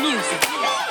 Music.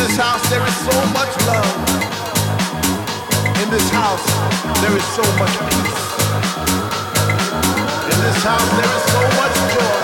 this house there is so much love. In this house there is so much peace. In this house there is so much joy.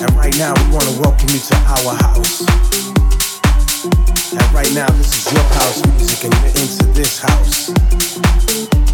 And right now we want to welcome you to our house. And right now this is your house music and you're into this house.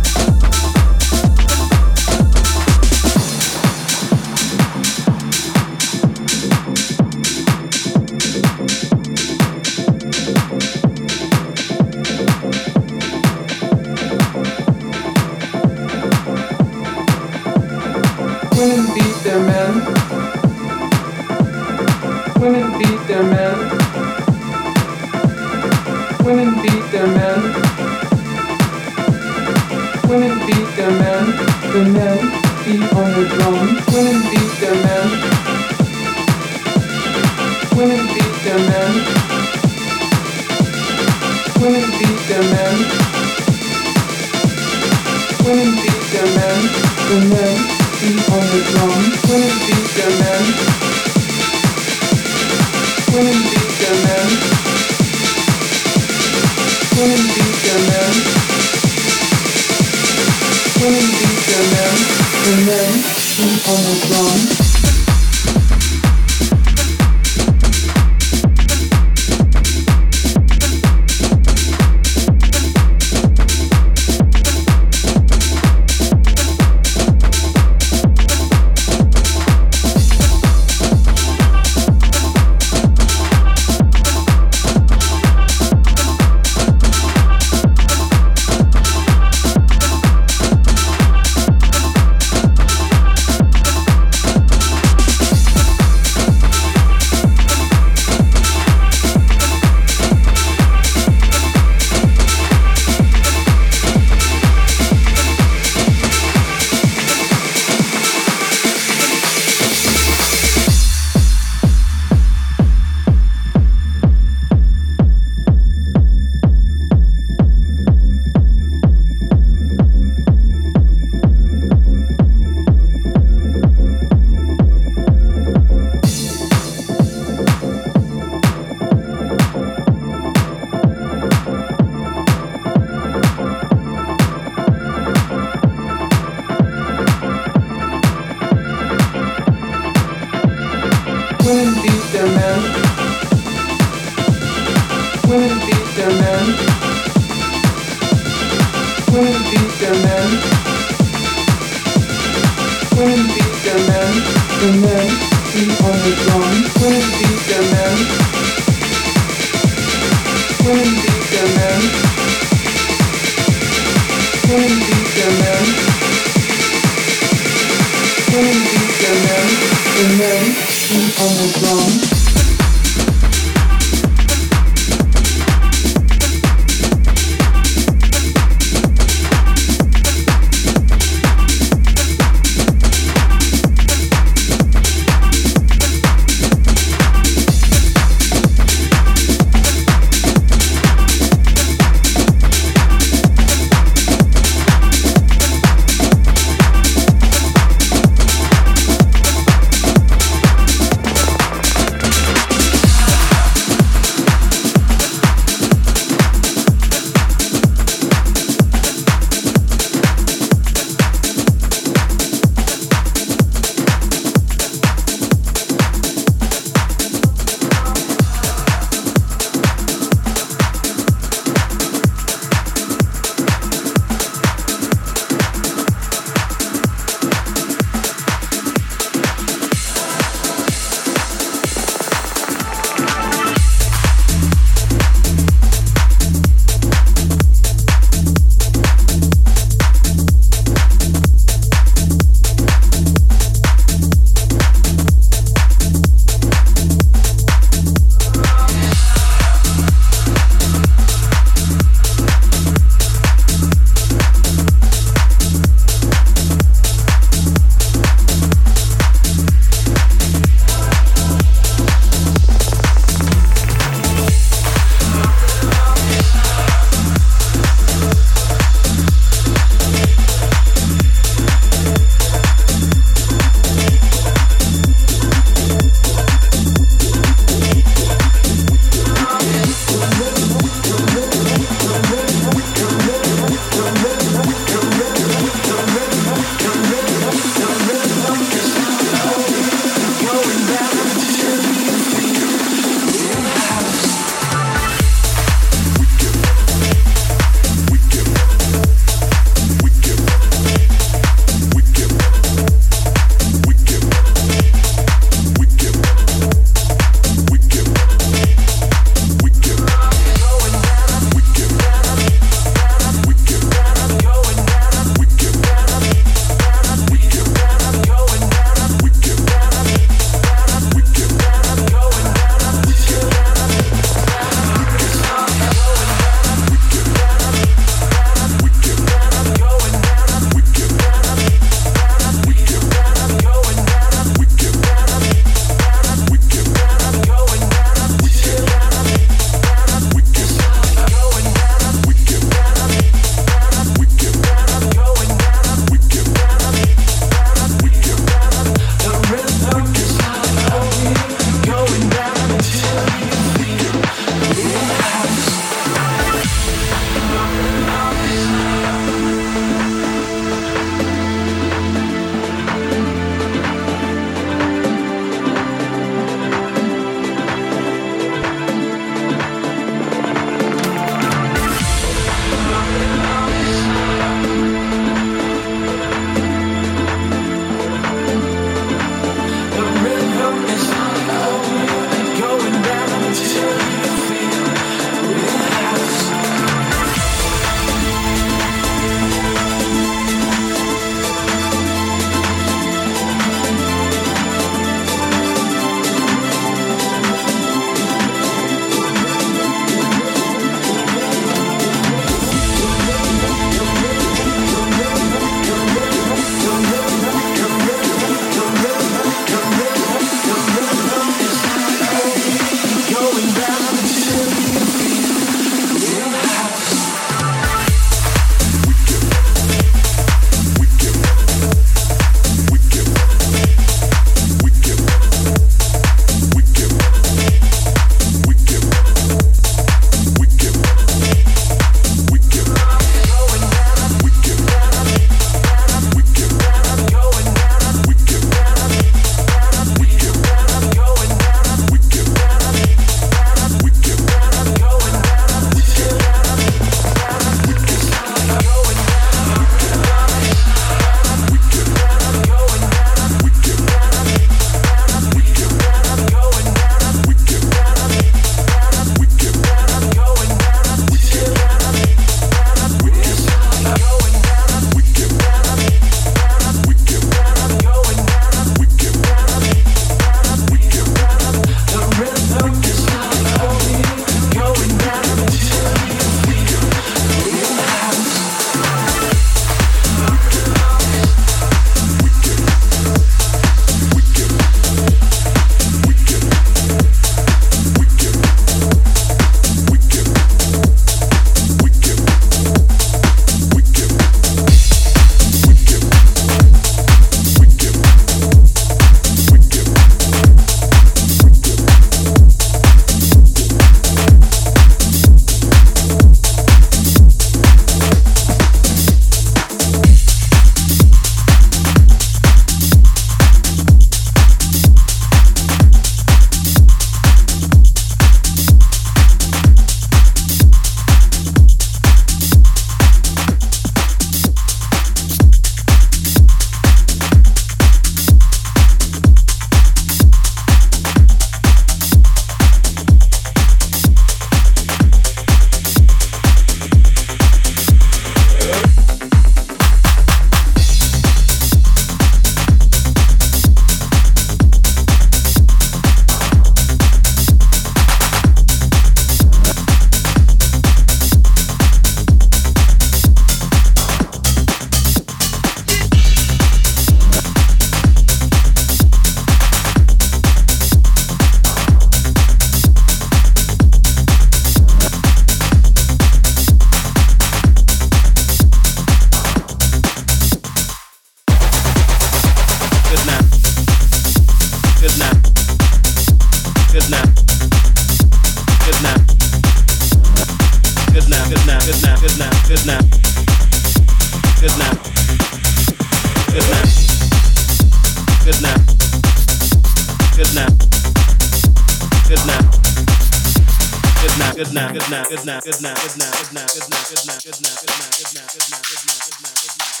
good night, good night, good night, good night, good night, good night, good night, good night, good night, good night, good night, good night, good night, good night,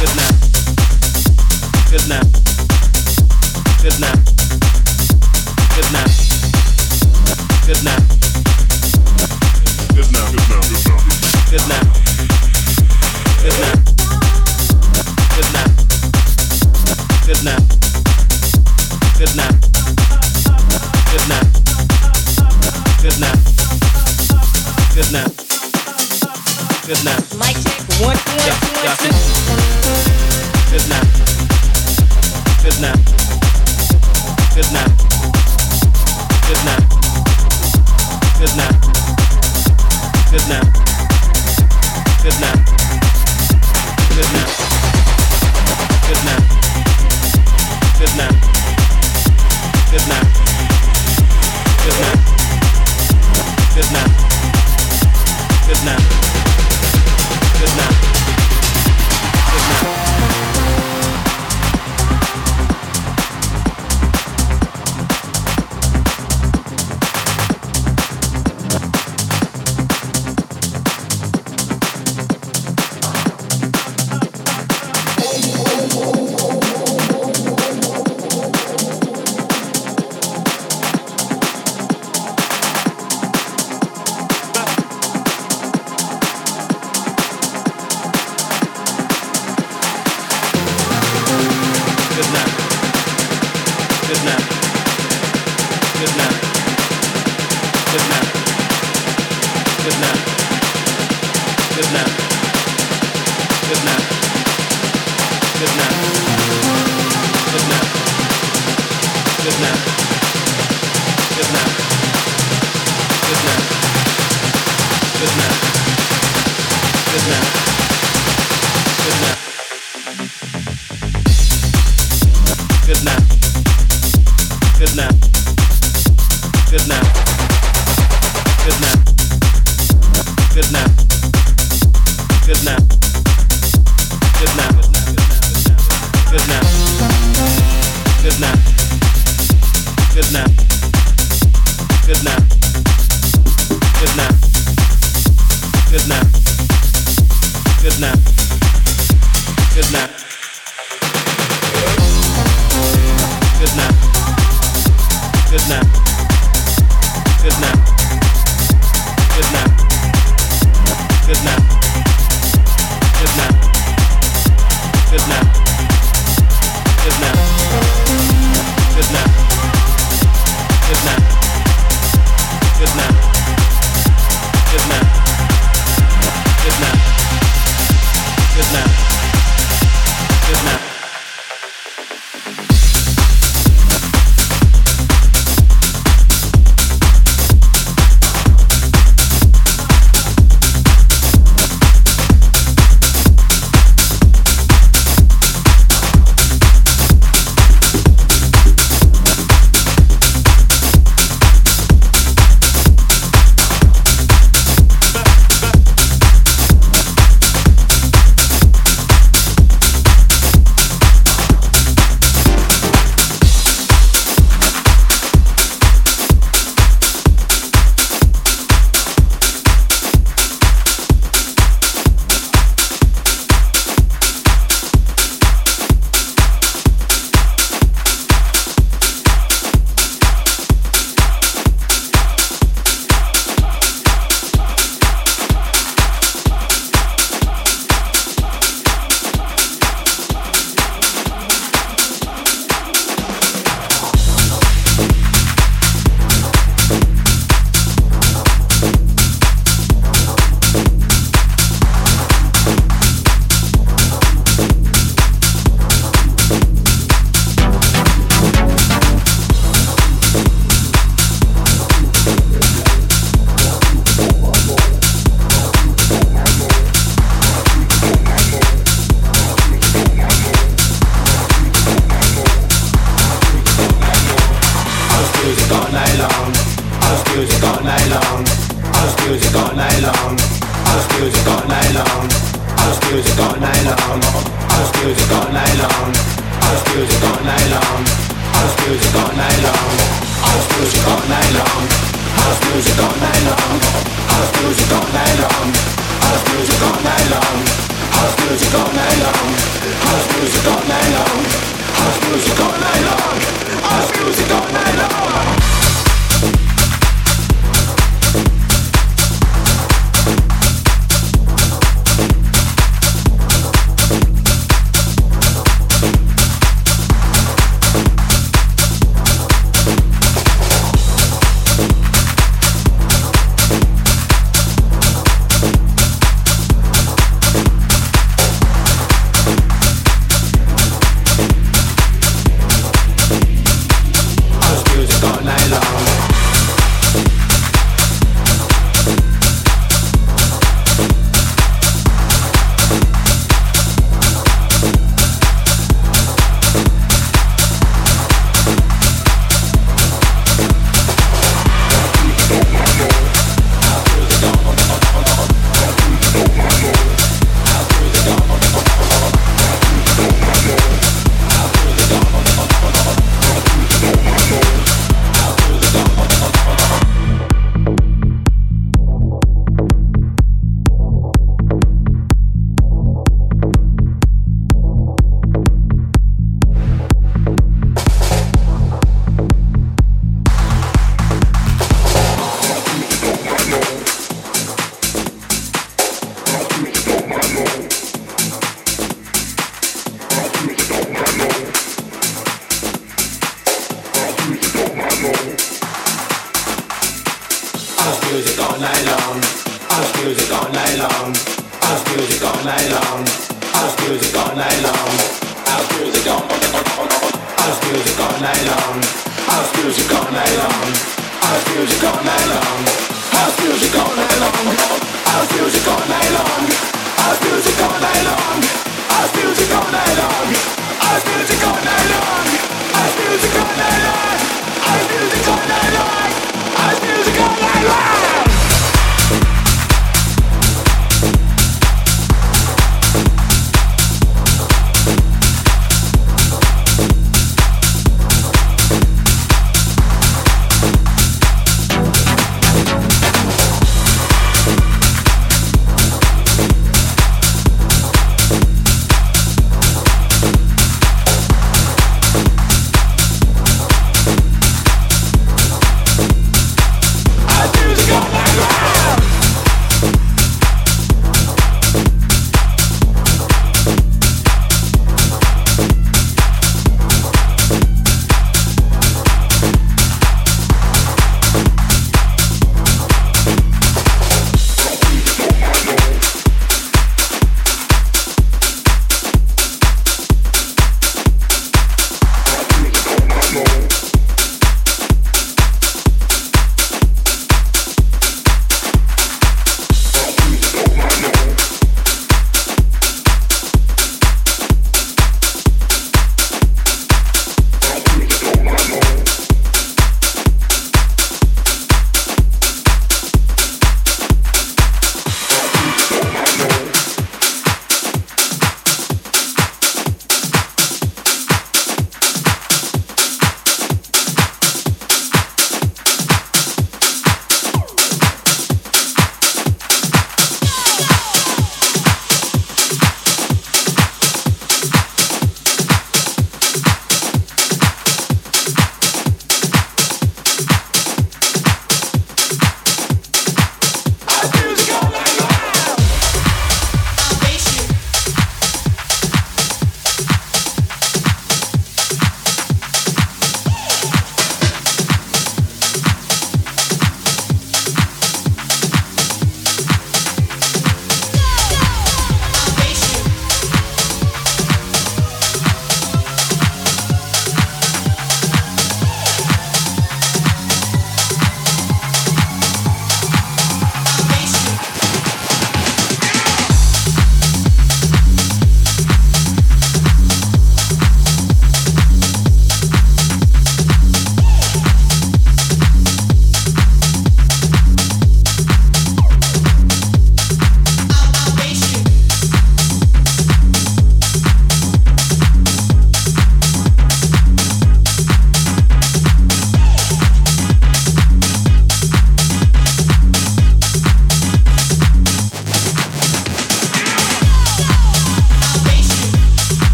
good night. Good night. Good night. Good night. Good night. Good night. Good night. Good night. Good night. Good night. Good night. Good night. Good night. Good night. Good night. Good night. Good night.